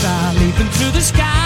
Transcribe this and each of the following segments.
Star leaping through the sky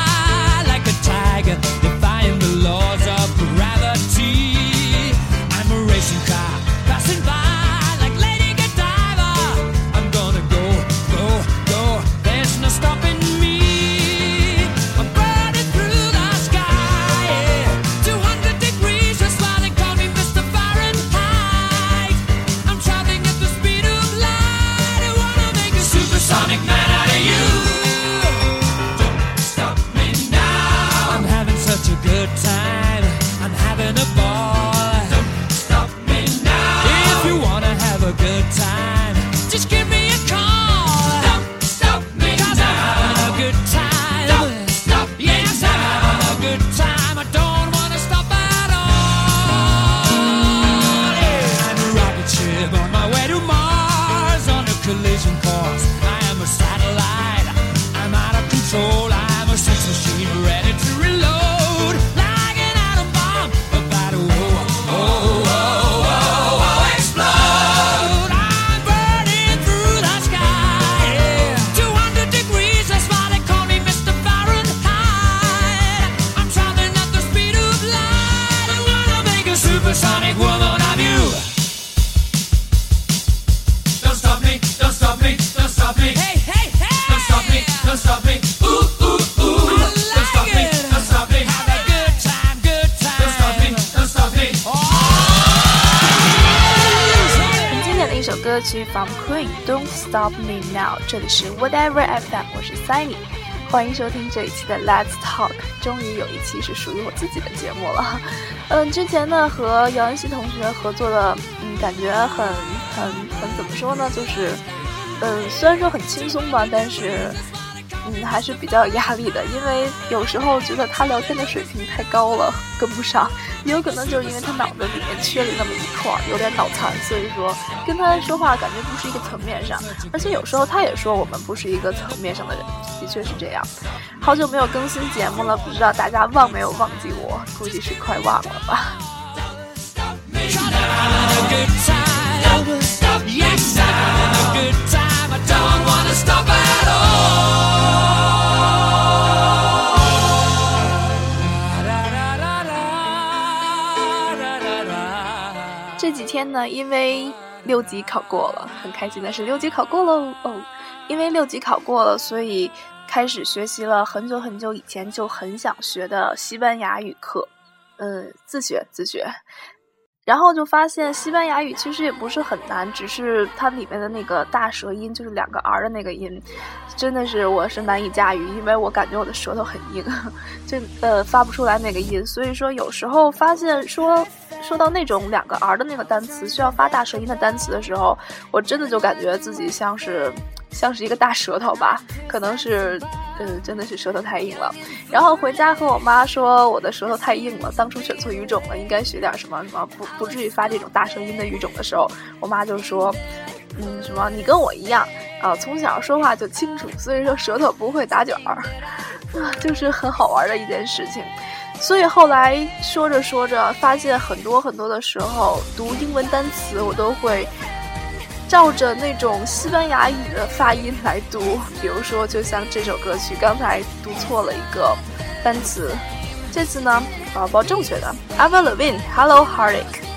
Stop Me Now，这里是 Whatever FM，我是 Sunny，欢迎收听这一期的 Let's Talk，终于有一期是属于我自己的节目了。嗯，之前呢和姚恩熙同学合作的，嗯，感觉很很很怎么说呢，就是，嗯，虽然说很轻松吧，但是。嗯，还是比较有压力的，因为有时候觉得他聊天的水平太高了，跟不上。也有可能就是因为他脑子里面缺了那么一块，有点脑残，所以说跟他说话感觉不是一个层面上。而且有时候他也说我们不是一个层面上的人，的确是这样。好久没有更新节目了，不知道大家忘没有忘记我？估计是快忘了吧。天呢，因为六级考过了，很开心的是六级考过喽哦。因为六级考过了，所以开始学习了很久很久以前就很想学的西班牙语课，嗯，自学自学。然后就发现西班牙语其实也不是很难，只是它里面的那个大舌音，就是两个 r 的那个音，真的是我是难以驾驭，因为我感觉我的舌头很硬，就呃发不出来那个音。所以说有时候发现说说到那种两个 r 的那个单词需要发大舌音的单词的时候，我真的就感觉自己像是像是一个大舌头吧，可能是呃真的是舌头太硬了。然后回家和我妈说我的舌头太硬了，当初选错语种了，应该学点什么什么不不至于发这种大声音的语种的时候，我妈就说，嗯什么你跟我一样啊，从小说话就清楚，所以说舌头不会打卷儿，啊，就是很好玩的一件事情。所以后来说着说着，发现很多很多的时候读英文单词，我都会照着那种西班牙语的发音来读。比如说，就像这首歌曲，刚才读错了一个单词，这次呢，啊，报正确的。Ava Levine, Hello Heartache。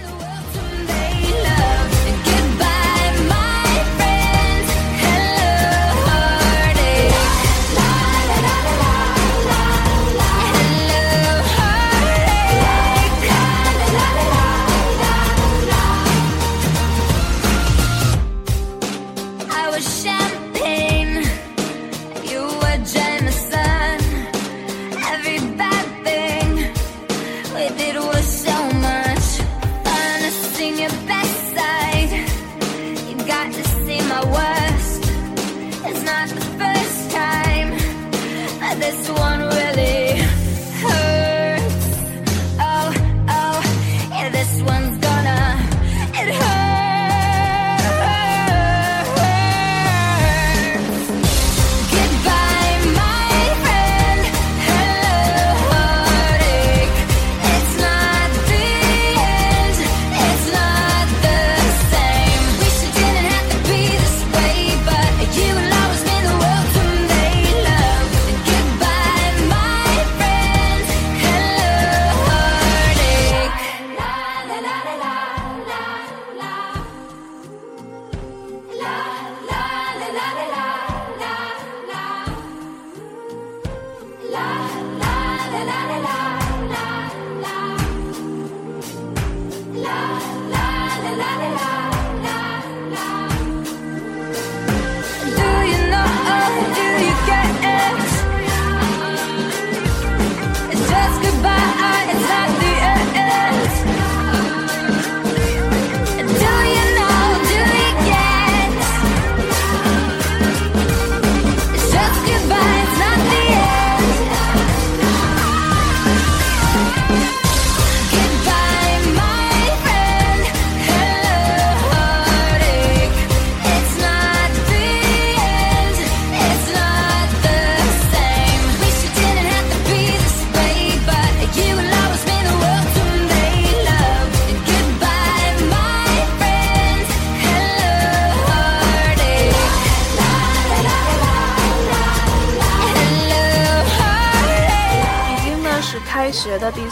la la la.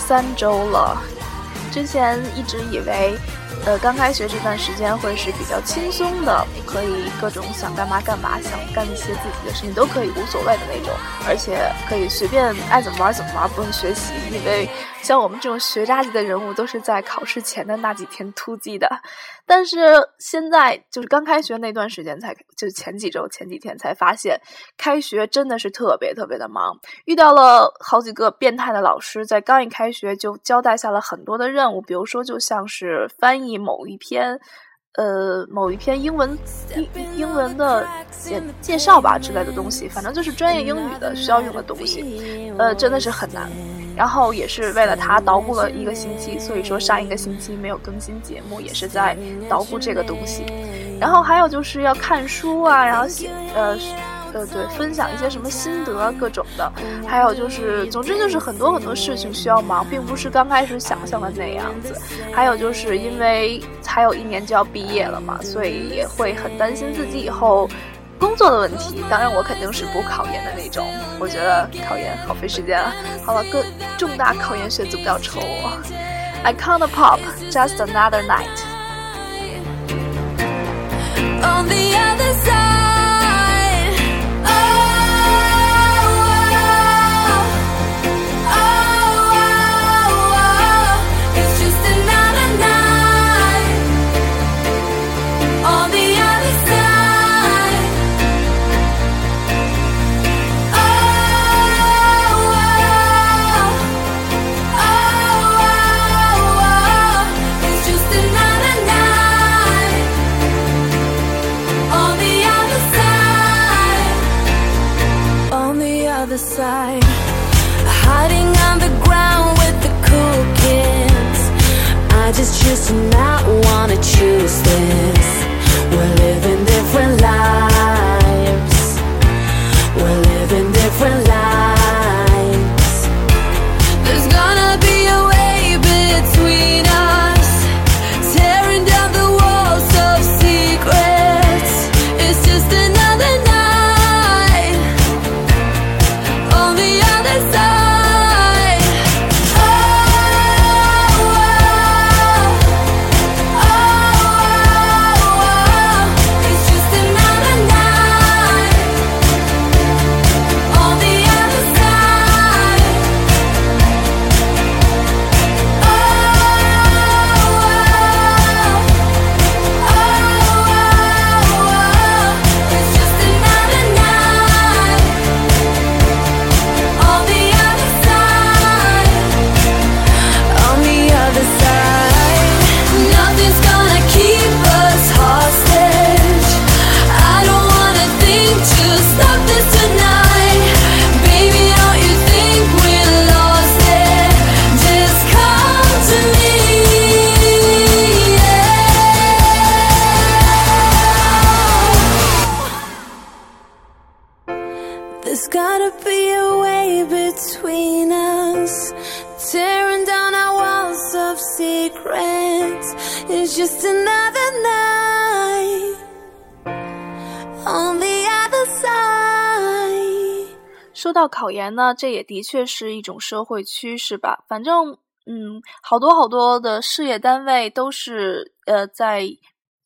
三周了，之前一直以为。呃，刚开学这段时间会是比较轻松的，可以各种想干嘛干嘛，想干一些自己的事情都可以无所谓的那种，而且可以随便爱怎么玩怎么玩，不用学习，因为。像我们这种学渣级的人物，都是在考试前的那几天突击的。但是现在就是刚开学那段时间，才就前几周、前几天才发现，开学真的是特别特别的忙，遇到了好几个变态的老师，在刚一开学就交代下了很多的任务，比如说就像是翻译某一篇。呃，某一篇英文英英文的介介绍吧之类的东西，反正就是专业英语的需要用的东西，呃，真的是很难。然后也是为了他捣鼓了一个星期，所以说上一个星期没有更新节目，也是在捣鼓这个东西。然后还有就是要看书啊，然后写呃。呃，对，分享一些什么心得，各种的，还有就是，总之就是很多很多事情需要忙，并不是刚开始想象的那样子。还有就是因为还有一年就要毕业了嘛，所以也会很担心自己以后工作的问题。当然，我肯定是不考研的那种，我觉得考研好费时间啊。好了，各重大考研学子不要抽我。I can't pop, just another night. On the other side. just choose to not wanna choose this. 到考研呢，这也的确是一种社会趋势吧。反正，嗯，好多好多的事业单位都是呃在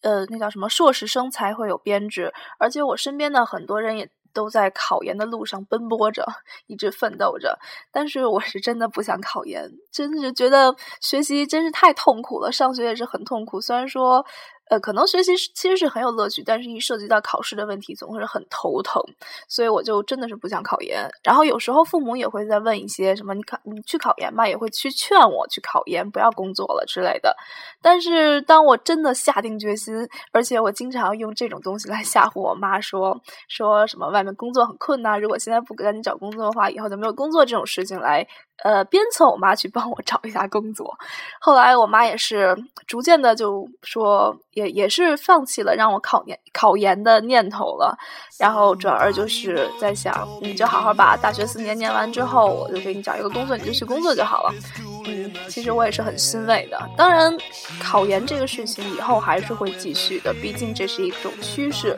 呃那叫什么硕士生才会有编制，而且我身边的很多人也。都在考研的路上奔波着，一直奋斗着。但是我是真的不想考研，真的是觉得学习真是太痛苦了，上学也是很痛苦。虽然说。呃，可能学习其实是很有乐趣，但是一涉及到考试的问题，总是很头疼，所以我就真的是不想考研。然后有时候父母也会在问一些什么，你考你去考研吧，也会去劝我去考研，不要工作了之类的。但是当我真的下定决心，而且我经常用这种东西来吓唬我妈，说说什么外面工作很困难，如果现在不赶紧找工作的话，以后就没有工作这种事情来。呃，鞭策我妈去帮我找一下工作。后来我妈也是逐渐的就说，也也是放弃了让我考研考研的念头了。然后转而就是在想，你就好好把大学四年念完之后，我就给你找一个工作，你就去工作就好了。嗯，其实我也是很欣慰的。当然，考研这个事情以后还是会继续的，毕竟这是一种趋势。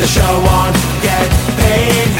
the show on, get paid.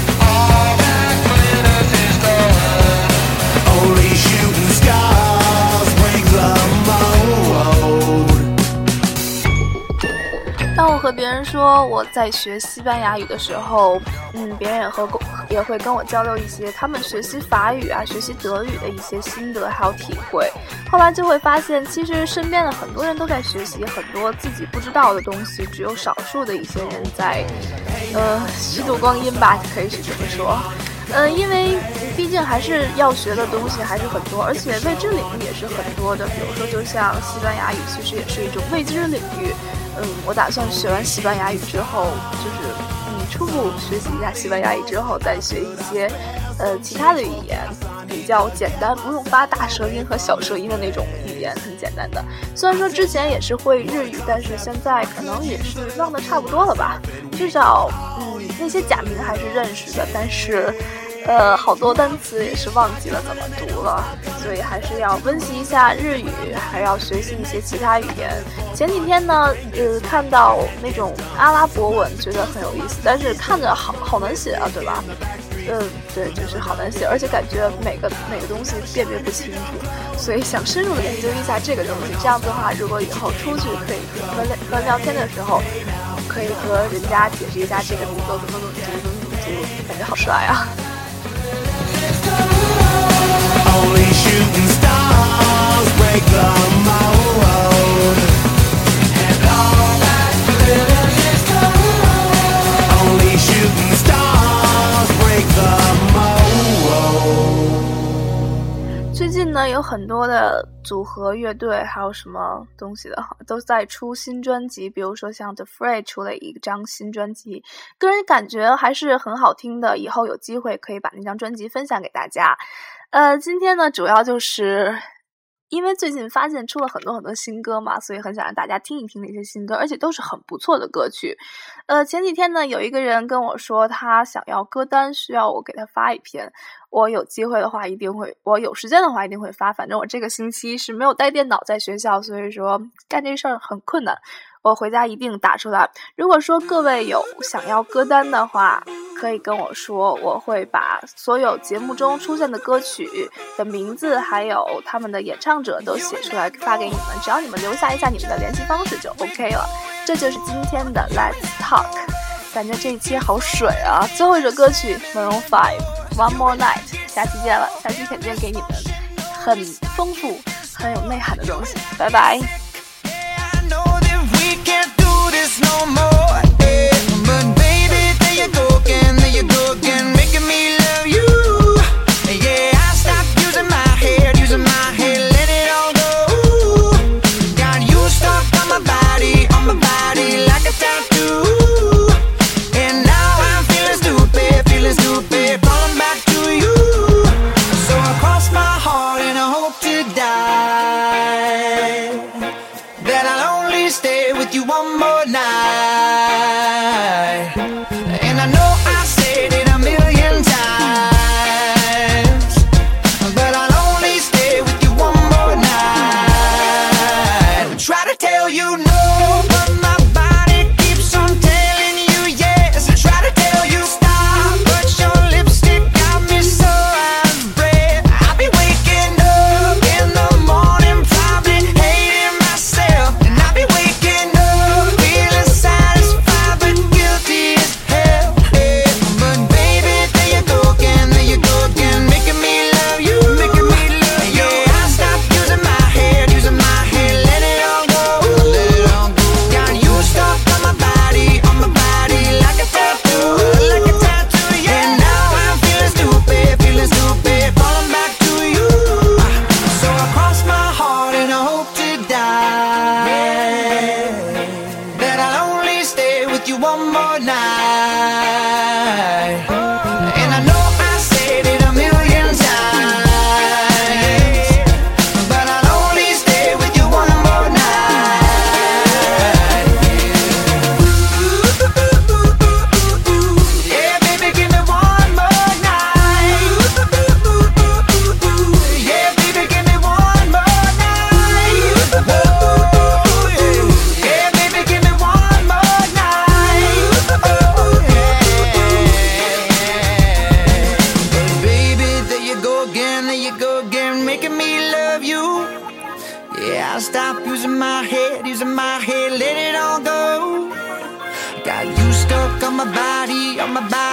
当我和别人说我在学西班牙语的时候，嗯，别人也和也会跟我交流一些他们学习法语啊、学习德语的一些心得还有体会。后来就会发现，其实身边的很多人都在学习很多自己不知道的东西，只有少数的一些人在，呃，虚度光阴吧，可以是这么说。嗯，因为毕竟还是要学的东西还是很多，而且未知领域也是很多的。比如说，就像西班牙语，其实也是一种未知领域。嗯，我打算学完西班牙语之后，就是嗯初步学习一下西班牙语之后，再学一些呃其他的语言，比较简单，不用发大舌音和小舌音的那种语言，很简单的。虽然说之前也是会日语，但是现在可能也是忘得差不多了吧。至少嗯那些假名还是认识的，但是。呃，好多单词也是忘记了怎么读了，所以还是要温习一下日语，还要学习一些其他语言。前几天呢，呃，看到那种阿拉伯文，觉得很有意思，但是看着好好难写啊，对吧？嗯，对，就是好难写，而且感觉每个每个东西辨别不清楚，所以想深入的研究一下这个东西。这样子的话，如果以后出去可以和和聊天的时候，可以和人家解释一下这个怎么怎么怎么怎么怎么怎么，感觉好帅啊！Only shooting stars break the 呢，有很多的组合乐队，还有什么东西的，都在出新专辑。比如说像 The Free 出了一张新专辑，个人感觉还是很好听的。以后有机会可以把那张专辑分享给大家。呃，今天呢，主要就是因为最近发现出了很多很多新歌嘛，所以很想让大家听一听那些新歌，而且都是很不错的歌曲。呃，前几天呢，有一个人跟我说他想要歌单，需要我给他发一篇。我有机会的话一定会，我有时间的话一定会发。反正我这个星期是没有带电脑在学校，所以说干这事儿很困难。我回家一定打出来。如果说各位有想要歌单的话，可以跟我说，我会把所有节目中出现的歌曲的名字，还有他们的演唱者都写出来发给你们。只要你们留下一下你们的联系方式就 OK 了。这就是今天的 Let's Talk。感觉这一期好水啊！最后一首歌曲 Maroon Five One More Night，下期见了，下期肯定给你们很丰富、很有内涵的东西。拜拜。No more. I'm about